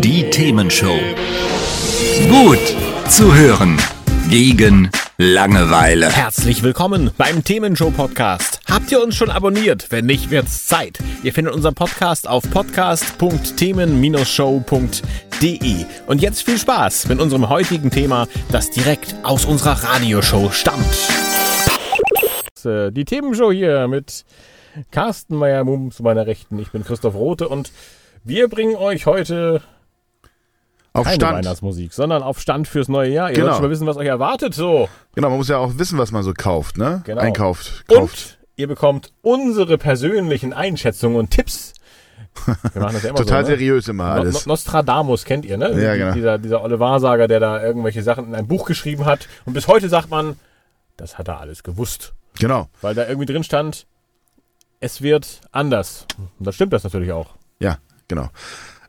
Die Themenshow. Gut zu hören. Gegen Langeweile. Herzlich willkommen beim Themenshow Podcast. Habt ihr uns schon abonniert? Wenn nicht, wird's Zeit. Ihr findet unseren Podcast auf podcast.themen-show.de. Und jetzt viel Spaß mit unserem heutigen Thema, das direkt aus unserer Radioshow stammt. Äh, Die Themenshow hier mit Carsten Meyer-Mumm zu meiner Rechten. Ich bin Christoph Rote und wir bringen euch heute Auf keine Stand. Weihnachtsmusik, sondern auf Stand fürs neue Jahr. Ihr Genau. schon mal wissen, was euch erwartet. So. Genau, man muss ja auch wissen, was man so kauft, ne? Genau. Einkauft. Kauft. Und ihr bekommt unsere persönlichen Einschätzungen und Tipps. Wir machen das ja immer Total so, ne? seriös immer alles. No- Nostradamus kennt ihr, ne? Ja, genau. Dieser, dieser olle Wahrsager, der da irgendwelche Sachen in ein Buch geschrieben hat. Und bis heute sagt man, das hat er alles gewusst. Genau. Weil da irgendwie drin stand, es wird anders. Und dann stimmt das natürlich auch. Ja, genau.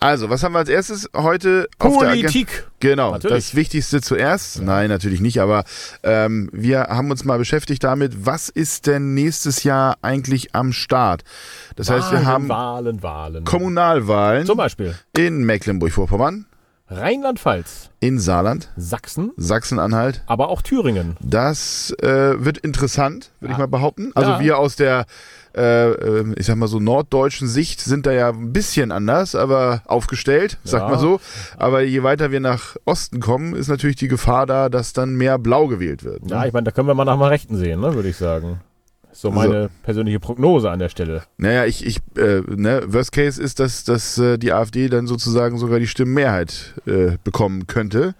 Also, was haben wir als erstes heute auf der? Politik. Genau, Natürlich. das Wichtigste zuerst. Nein, natürlich nicht, aber ähm, wir haben uns mal beschäftigt damit, was ist denn nächstes Jahr eigentlich am Start? Das heißt, wir Wahlen, haben Wahlen, Wahlen. Kommunalwahlen Zum Beispiel in Mecklenburg-Vorpommern, Rheinland-Pfalz, in Saarland, Sachsen, Sachsen-Anhalt. aber auch Thüringen. Das äh, wird interessant, würde ich Ja. mal behaupten. Also Ja. wir aus der, äh, äh, ich sag mal so norddeutschen Sicht sind da ja ein bisschen anders, aber aufgestellt, sag Ja. mal so. Aber je weiter wir nach Osten kommen, ist natürlich die Gefahr da, dass dann mehr Blau gewählt wird. Ja, Ne? ich meine, da können wir mal nach mal Rechten sehen, ne, würde ich sagen. So meine persönliche Prognose an der Stelle. Naja, ich, ich, äh, ne, Worst Case ist, dass, dass äh, die AfD dann sozusagen sogar die Stimmenmehrheit äh, bekommen könnte.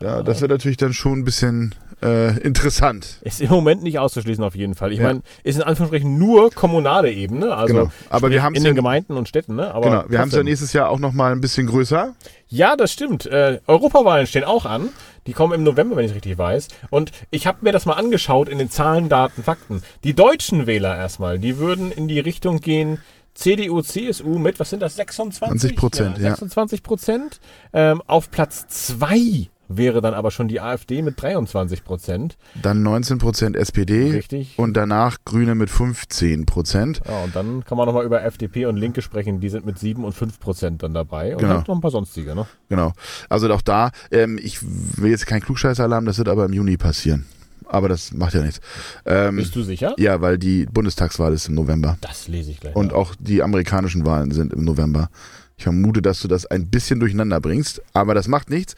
Ja, das wird natürlich dann schon ein bisschen äh, interessant. Ist im Moment nicht auszuschließen auf jeden Fall. Ich Ja. meine, ist in Anführungsstrichen nur kommunale Ebene, also Genau. Aber wir in den ja- Gemeinden und Städten, ne? Aber genau, wir haben es ja nächstes Jahr auch nochmal ein bisschen größer. Ja, das stimmt. Äh, Europawahlen stehen auch an. Die kommen im November, wenn ich richtig weiß. Und ich habe mir das mal angeschaut in den Zahlen, Daten, Fakten. Die deutschen Wähler erstmal, die würden in die Richtung gehen, CDU, CSU mit, was sind das, 26? 20%, ja. 26 Prozent. Ähm, auf Platz zwei wäre dann aber schon die AfD mit 23 Prozent. Dann 19% SPD. Richtig. Und danach Grüne mit 15%. Ja, und dann kann man nochmal über FDP und Linke sprechen, die sind mit 7 und 5 Prozent dann dabei. Und Genau. noch ein paar sonstige, ne? Genau. Also auch da, ähm, ich will jetzt kein Klugscheißalarm, das wird aber im Juni passieren. Aber das macht ja nichts. Ähm, Bist du sicher? ja, weil die Bundestagswahl ist im November. Das lese ich gleich. Und auch die amerikanischen Wahlen sind im November. Ich vermute, dass du das ein bisschen durcheinander bringst, aber das macht nichts.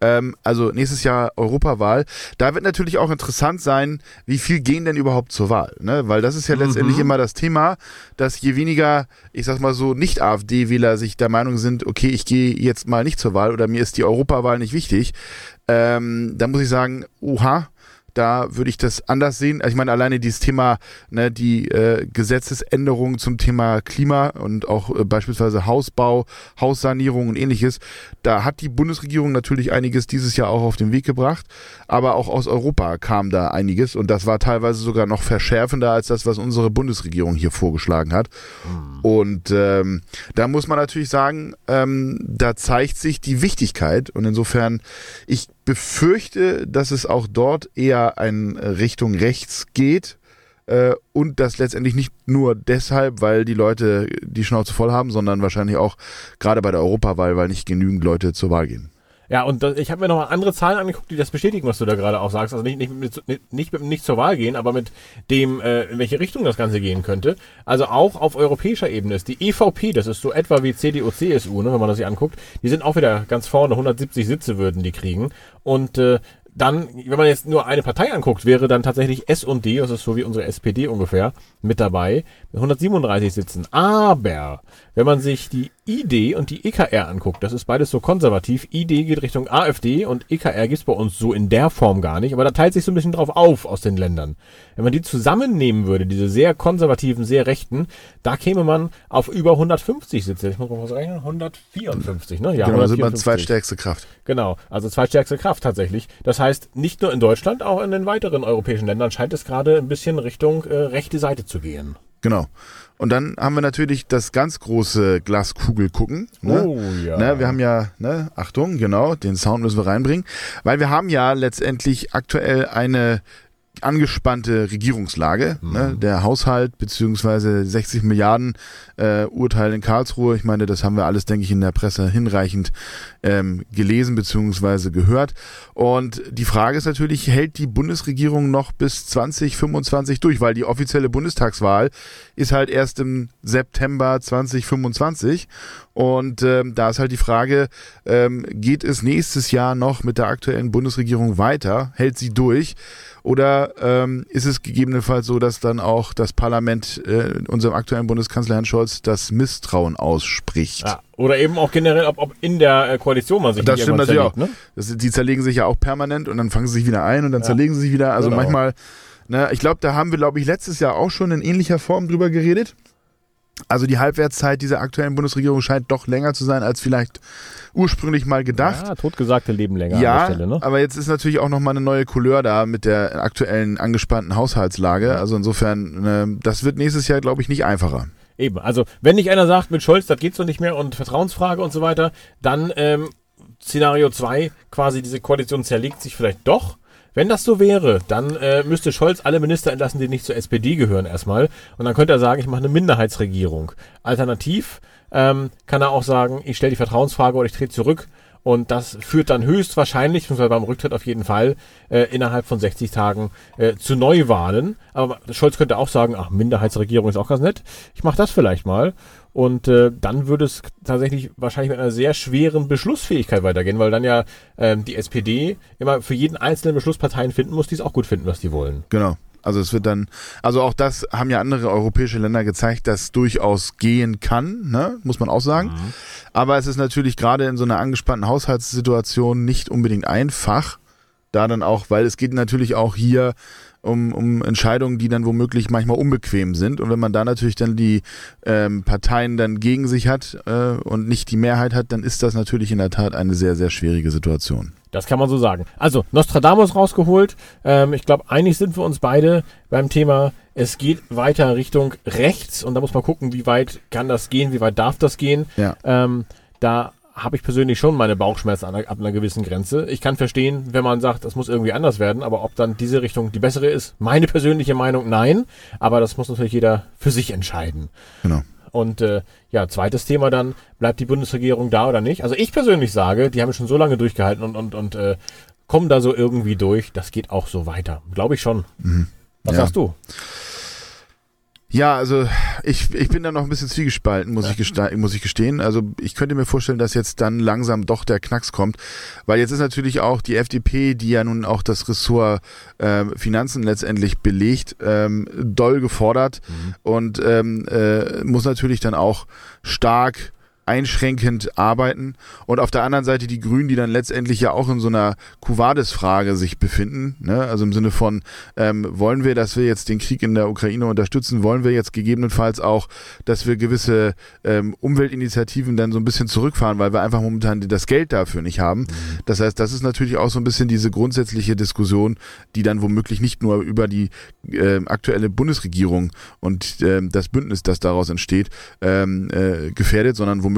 Ähm, also nächstes Jahr Europawahl. Da wird natürlich auch interessant sein, wie viel gehen denn überhaupt zur Wahl? Ne? Weil das ist ja letztendlich immer das Thema, dass je weniger, ich sag mal so, Nicht-AfD-Wähler sich der Meinung sind, okay, ich gehe jetzt mal nicht zur Wahl oder mir ist die Europawahl nicht wichtig, ähm, da muss ich sagen, oha, da würde ich das anders sehen. Also ich meine, alleine dieses Thema, ne, die äh, Gesetzesänderungen zum Thema Klima und auch äh, beispielsweise Hausbau, Haussanierung und ähnliches, da hat die Bundesregierung natürlich einiges dieses Jahr auch auf den Weg gebracht, aber auch aus Europa kam da einiges und das war teilweise sogar noch verschärfender als das, was unsere Bundesregierung hier vorgeschlagen hat. Und ähm, da muss man natürlich sagen, ähm, da zeigt sich die Wichtigkeit und insofern, ich befürchte, dass es auch dort eher in Richtung rechts geht äh, und das letztendlich nicht nur deshalb, weil die Leute die Schnauze voll haben, sondern wahrscheinlich auch gerade bei der Europawahl, weil nicht genügend Leute zur Wahl gehen. Ja, und das, ich habe mir nochmal andere Zahlen angeguckt, die das bestätigen, was du da gerade auch sagst. Also nicht, nicht, mit, nicht, nicht mit nicht zur Wahl gehen, aber mit dem, äh, in welche Richtung das Ganze gehen könnte. Also auch auf europäischer Ebene ist die EVP, das ist so etwa wie CDU, CSU, ne, wenn man das sich anguckt, die sind auch wieder ganz vorne, 170 Sitze würden die kriegen. Und äh, dann, wenn man jetzt nur eine Partei anguckt, wäre dann tatsächlich S und D, das ist so wie unsere SPD ungefähr, mit dabei, mit 137 Sitzen. Aber wenn man sich die ID und die EKR anguckt, das ist beides so konservativ. ID geht Richtung AfD und EKR gibt's bei uns so in der Form gar nicht, aber da teilt sich so ein bisschen drauf auf aus den Ländern. Wenn man die zusammennehmen würde, diese sehr konservativen, sehr rechten, da käme man auf über 150 Sitze. Ich muss mal was rechnen, 154, ne? Ja, genau, da sind wir 154. zweitstärkste Kraft. Genau, also zweitstärkste Kraft tatsächlich. Das heißt, nicht nur in Deutschland, auch in den weiteren europäischen Ländern scheint es gerade ein bisschen Richtung äh, rechte Seite zu gehen. Genau. Und dann haben wir natürlich das ganz große Glaskugel gucken. Ne? Oh ja. Ne, wir haben ja, ne, Achtung, genau, den Sound müssen wir reinbringen, weil wir haben ja letztendlich aktuell eine angespannte Regierungslage. Mhm. Ne? Der Haushalt beziehungsweise 60 Milliarden äh, Urteil in Karlsruhe. Ich meine, das haben wir alles, denke ich, in der Presse hinreichend ähm, gelesen beziehungsweise gehört. Und die Frage ist natürlich, hält die Bundesregierung noch bis 2025 durch? Weil die offizielle Bundestagswahl ist halt erst im September 2025. Und ähm, da ist halt die Frage, ähm, geht es nächstes Jahr noch mit der aktuellen Bundesregierung weiter? Hält sie durch? Oder ähm, ist es gegebenenfalls so, dass dann auch das Parlament äh, unserem aktuellen Bundeskanzler Herrn Scholz das Misstrauen ausspricht? Ja, oder eben auch generell, ob, ob in der äh, Koalition man sich Das stimmt natürlich auch. Ne? Das, die zerlegen sich ja auch permanent und dann fangen sie sich wieder ein und dann ja. zerlegen sie sich wieder. Also genau. manchmal, ne, ich glaube, da haben wir, glaube ich, letztes Jahr auch schon in ähnlicher Form drüber geredet. Also die Halbwertszeit dieser aktuellen Bundesregierung scheint doch länger zu sein als vielleicht ursprünglich mal gedacht. Ja, totgesagte leben länger ja, an der Stelle, ne? aber jetzt ist natürlich auch nochmal eine neue Couleur da mit der aktuellen angespannten Haushaltslage. Also insofern, ne, das wird nächstes Jahr, glaube ich, nicht einfacher. Eben, also wenn nicht einer sagt, mit Scholz, das geht so nicht mehr und Vertrauensfrage und so weiter, dann ähm, Szenario 2, quasi diese Koalition zerlegt sich vielleicht doch wenn das so wäre, dann äh, müsste Scholz alle Minister entlassen, die nicht zur SPD gehören erstmal. Und dann könnte er sagen, ich mache eine Minderheitsregierung. Alternativ ähm, kann er auch sagen, ich stelle die Vertrauensfrage oder ich trete zurück. Und das führt dann höchstwahrscheinlich, beziehungsweise beim Rücktritt auf jeden Fall, äh, innerhalb von 60 Tagen äh, zu Neuwahlen. Aber Scholz könnte auch sagen, ach, Minderheitsregierung ist auch ganz nett. Ich mache das vielleicht mal. Und äh, dann würde es tatsächlich wahrscheinlich mit einer sehr schweren Beschlussfähigkeit weitergehen, weil dann ja ähm, die SPD immer für jeden einzelnen Beschlussparteien finden muss, die es auch gut finden, was die wollen. Genau. Also es wird dann, also auch das haben ja andere europäische Länder gezeigt, dass durchaus gehen kann, ne? muss man auch sagen. Mhm. Aber es ist natürlich gerade in so einer angespannten Haushaltssituation nicht unbedingt einfach, da dann auch, weil es geht natürlich auch hier um, um Entscheidungen, die dann womöglich manchmal unbequem sind. Und wenn man da natürlich dann die ähm, Parteien dann gegen sich hat äh, und nicht die Mehrheit hat, dann ist das natürlich in der Tat eine sehr, sehr schwierige Situation. Das kann man so sagen. Also, Nostradamus rausgeholt. Ähm, ich glaube, einig sind wir uns beide beim Thema, es geht weiter Richtung rechts und da muss man gucken, wie weit kann das gehen, wie weit darf das gehen. Ja. Ähm, da habe ich persönlich schon meine Bauchschmerzen an einer, ab einer gewissen Grenze. Ich kann verstehen, wenn man sagt, das muss irgendwie anders werden, aber ob dann diese Richtung die bessere ist, meine persönliche Meinung, nein. Aber das muss natürlich jeder für sich entscheiden. Genau. Und äh, ja, zweites Thema dann, bleibt die Bundesregierung da oder nicht? Also ich persönlich sage, die haben schon so lange durchgehalten und, und, und äh, kommen da so irgendwie durch. Das geht auch so weiter. Glaube ich schon. Mhm. Was ja. sagst du? Ja, also ich, ich bin da noch ein bisschen zwiegespalten, muss, ich muss ich gestehen. Also ich könnte mir vorstellen, dass jetzt dann langsam doch der Knacks kommt, weil jetzt ist natürlich auch die FDP, die ja nun auch das Ressort äh, Finanzen letztendlich belegt, ähm, doll gefordert mhm. und ähm, äh, muss natürlich dann auch stark einschränkend arbeiten und auf der anderen Seite die Grünen, die dann letztendlich ja auch in so einer Kuvades-Frage sich befinden, ne? also im Sinne von, ähm, wollen wir, dass wir jetzt den Krieg in der Ukraine unterstützen, wollen wir jetzt gegebenenfalls auch, dass wir gewisse ähm, Umweltinitiativen dann so ein bisschen zurückfahren, weil wir einfach momentan das Geld dafür nicht haben. Mhm. Das heißt, das ist natürlich auch so ein bisschen diese grundsätzliche Diskussion, die dann womöglich nicht nur über die äh, aktuelle Bundesregierung und äh, das Bündnis, das daraus entsteht, ähm, äh, gefährdet, sondern womöglich